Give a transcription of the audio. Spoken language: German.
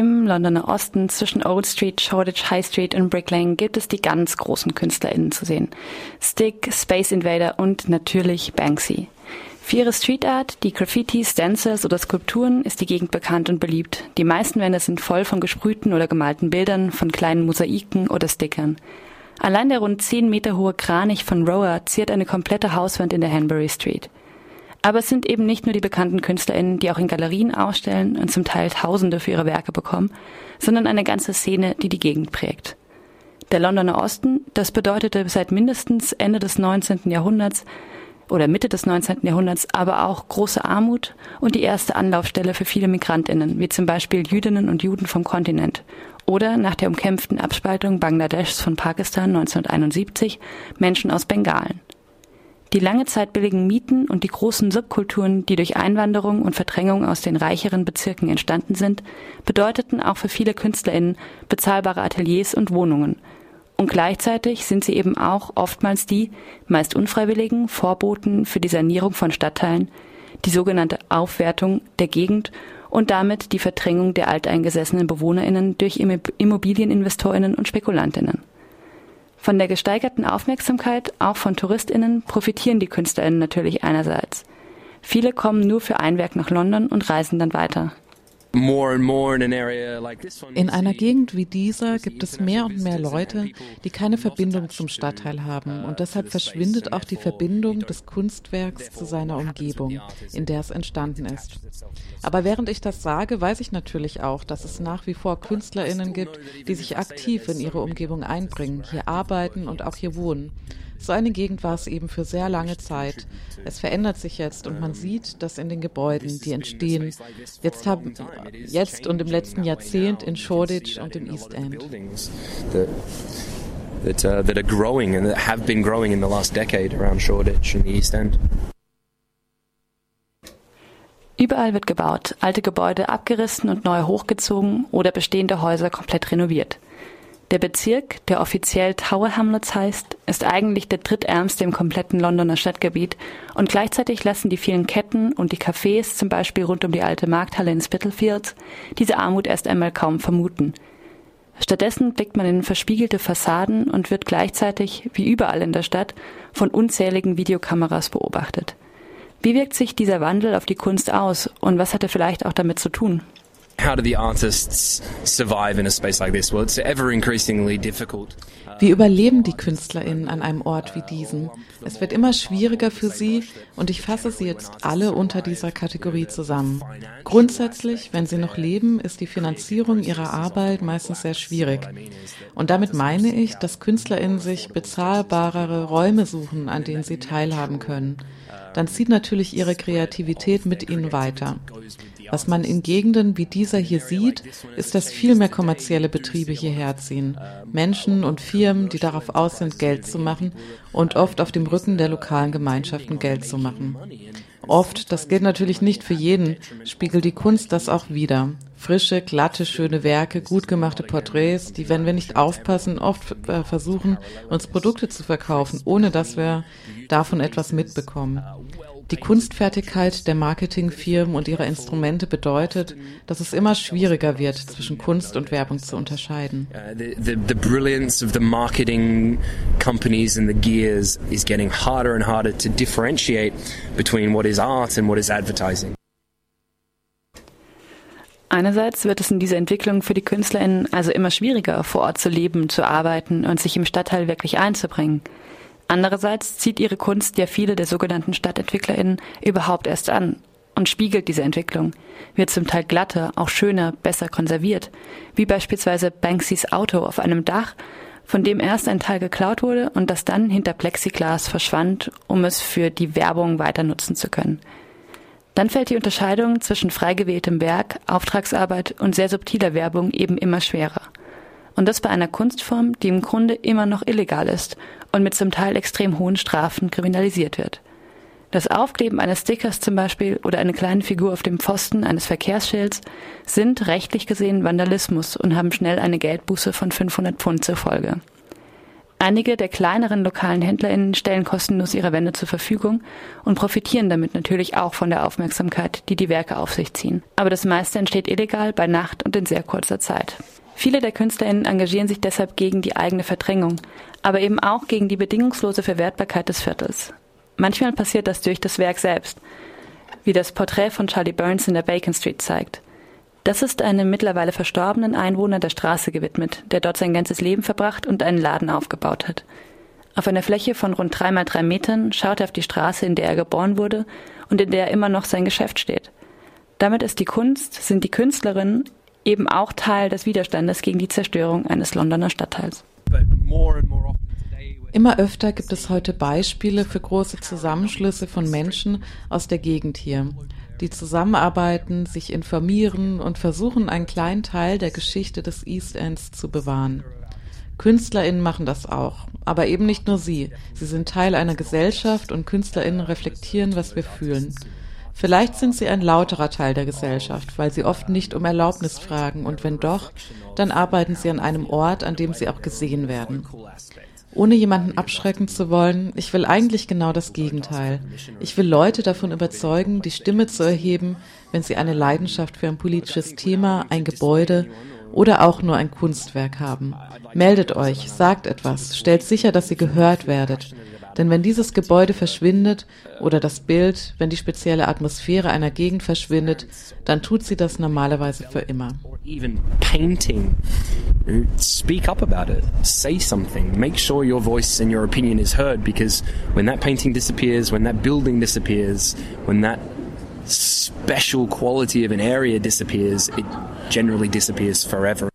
Im Londoner Osten zwischen Old Street, Shoreditch High Street und Brick Lane gibt es die ganz großen KünstlerInnen zu sehen. Stick, Space Invader und natürlich Banksy. Für ihre Street Art, die Graffitis, Stencils oder Skulpturen ist die Gegend bekannt und beliebt. Die meisten Wände sind voll von gesprühten oder gemalten Bildern, von kleinen Mosaiken oder Stickern. Allein der rund 10 Meter hohe Kranich von Rower ziert eine komplette Hauswand in der Hanbury Street. Aber es sind eben nicht nur die bekannten KünstlerInnen, die auch in Galerien ausstellen und zum Teil Tausende für ihre Werke bekommen, sondern eine ganze Szene, die die Gegend prägt. Der Londoner Osten, das bedeutete seit mindestens Ende des 19. Jahrhunderts oder Mitte des 19. Jahrhunderts aber auch große Armut und die erste Anlaufstelle für viele Migrantinnen, wie zum Beispiel Jüdinnen und Juden vom Kontinent. Oder nach der umkämpften Abspaltung Bangladeschs von Pakistan 1971 Menschen aus Bengalen. Die lange Zeit billigen Mieten und die großen Subkulturen, die durch Einwanderung und Verdrängung aus den reicheren Bezirken entstanden sind, bedeuteten auch für viele KünstlerInnen bezahlbare Ateliers und Wohnungen. Und gleichzeitig sind sie eben auch oftmals die, meist unfreiwilligen, Vorboten für die Sanierung von Stadtteilen, die sogenannte Aufwertung der Gegend und damit die Verdrängung der alteingesessenen BewohnerInnen durch Immobilieninvestorinnen und Spekulantinnen. Von der gesteigerten Aufmerksamkeit, auch von TouristInnen, profitieren die KünstlerInnen natürlich einerseits. Viele kommen nur für ein Werk nach London und reisen dann weiter. In einer Gegend wie dieser gibt es mehr und mehr Leute, die keine Verbindung zum Stadtteil haben und deshalb verschwindet auch die Verbindung des Kunstwerks zu seiner Umgebung, in der es entstanden ist. Aber während ich das sage, weiß ich natürlich auch, dass es nach wie vor Künstlerinnen gibt, die sich aktiv in ihre Umgebung einbringen, hier arbeiten und auch hier wohnen. So eine Gegend war es eben für sehr lange Zeit. Es verändert sich jetzt und man sieht, dass in den Gebäuden, die entstehen, jetzt, haben, jetzt und im letzten Jahrzehnt in Shoreditch und im East End. That, uh, that are growing and that have been growing in the last decade around Shoreditch and the East End. Überall wird gebaut, alte Gebäude abgerissen und neu hochgezogen oder bestehende Häuser komplett renoviert. Der Bezirk, der offiziell Tower Hamlets heißt, ist eigentlich der drittärmste im kompletten Londoner Stadtgebiet und gleichzeitig lassen die vielen Ketten und die Cafés, zum Beispiel rund um die alte Markthalle in Spitalfields, diese Armut erst einmal kaum vermuten. Stattdessen blickt man in verspiegelte Fassaden und wird gleichzeitig, wie überall in der Stadt, von unzähligen Videokameras beobachtet. Wie wirkt sich dieser Wandel auf die Kunst aus und was hat er vielleicht auch damit zu tun? Wie überleben die KünstlerInnen an einem Ort wie diesem? Es wird immer schwieriger für sie und ich fasse sie jetzt alle unter dieser Kategorie zusammen. Grundsätzlich, wenn sie noch leben, ist die Finanzierung ihrer Arbeit meistens sehr schwierig. Und damit meine ich, dass KünstlerInnen sich bezahlbarere Räume suchen, an denen sie teilhaben können. Dann zieht natürlich ihre Kreativität mit ihnen weiter. Was man in Gegenden wie dieser hier sieht, ist, dass viel mehr kommerzielle Betriebe hierher ziehen. Menschen und Firmen, die darauf aus sind, Geld zu machen und oft auf dem Rücken der lokalen Gemeinschaften Geld zu machen. Oft, das gilt natürlich nicht für jeden, spiegelt die Kunst das auch wieder. Frische, glatte, schöne Werke, gut gemachte Porträts, die, wenn wir nicht aufpassen, oft äh, versuchen, uns Produkte zu verkaufen, ohne dass wir davon etwas mitbekommen. Die Kunstfertigkeit der Marketingfirmen und ihrer Instrumente bedeutet, dass es immer schwieriger wird, zwischen Kunst und Werbung zu unterscheiden. Uh, the, the, the brilliance of the marketing companies and the gears is getting harder and harder to differentiate between what is art and what is advertising. Einerseits wird es in dieser Entwicklung für die KünstlerInnen also immer schwieriger, vor Ort zu leben, zu arbeiten und sich im Stadtteil wirklich einzubringen. Andererseits zieht ihre Kunst ja viele der sogenannten StadtentwicklerInnen überhaupt erst an und spiegelt diese Entwicklung, wird zum Teil glatter, auch schöner, besser konserviert, wie beispielsweise Banksys Auto auf einem Dach, von dem erst ein Teil geklaut wurde und das dann hinter Plexiglas verschwand, um es für die Werbung weiter nutzen zu können. Dann fällt die Unterscheidung zwischen frei gewähltem Werk, Auftragsarbeit und sehr subtiler Werbung eben immer schwerer. Und das bei einer Kunstform, die im Grunde immer noch illegal ist und mit zum Teil extrem hohen Strafen kriminalisiert wird. Das Aufkleben eines Stickers zum Beispiel oder eine kleine Figur auf dem Pfosten eines Verkehrsschilds sind rechtlich gesehen Vandalismus und haben schnell eine Geldbuße von 500 Pfund zur Folge. Einige der kleineren lokalen HändlerInnen stellen kostenlos ihre Wände zur Verfügung und profitieren damit natürlich auch von der Aufmerksamkeit, die die Werke auf sich ziehen. Aber das meiste entsteht illegal, bei Nacht und in sehr kurzer Zeit. Viele der KünstlerInnen engagieren sich deshalb gegen die eigene Verdrängung, aber eben auch gegen die bedingungslose Verwertbarkeit des Viertels. Manchmal passiert das durch das Werk selbst, wie das Porträt von Charlie Burns in der Bacon Street zeigt. Das ist einem mittlerweile verstorbenen Einwohner der Straße gewidmet, der dort sein ganzes Leben verbracht und einen Laden aufgebaut hat. Auf einer Fläche von rund drei mal drei Metern schaut er auf die Straße, in der er geboren wurde und in der immer noch sein Geschäft steht. Damit ist die Kunst, sind die Künstlerinnen eben auch Teil des Widerstandes gegen die Zerstörung eines Londoner Stadtteils. Immer öfter gibt es heute Beispiele für große Zusammenschlüsse von Menschen aus der Gegend hier die zusammenarbeiten, sich informieren und versuchen, einen kleinen Teil der Geschichte des East Ends zu bewahren. KünstlerInnen machen das auch, aber eben nicht nur sie. Sie sind Teil einer Gesellschaft und KünstlerInnen reflektieren, was wir fühlen. Vielleicht sind sie ein lauterer Teil der Gesellschaft, weil sie oft nicht um Erlaubnis fragen und wenn doch, dann arbeiten sie an einem Ort, an dem sie auch gesehen werden. Ohne jemanden abschrecken zu wollen, ich will eigentlich genau das Gegenteil. Ich will Leute davon überzeugen, die Stimme zu erheben, wenn sie eine Leidenschaft für ein politisches Thema, ein Gebäude oder auch nur ein Kunstwerk haben. Meldet euch, sagt etwas, stellt sicher, dass ihr gehört werdet. Denn wenn dieses Gebäude verschwindet oder das Bild, wenn die spezielle Atmosphäre einer Gegend verschwindet, dann tut sie das normalerweise für immer. Speak up about it, say something, make sure your voice and your opinion is heard because when that painting disappears, when that building disappears, when that special quality of an area disappears, it generally disappears forever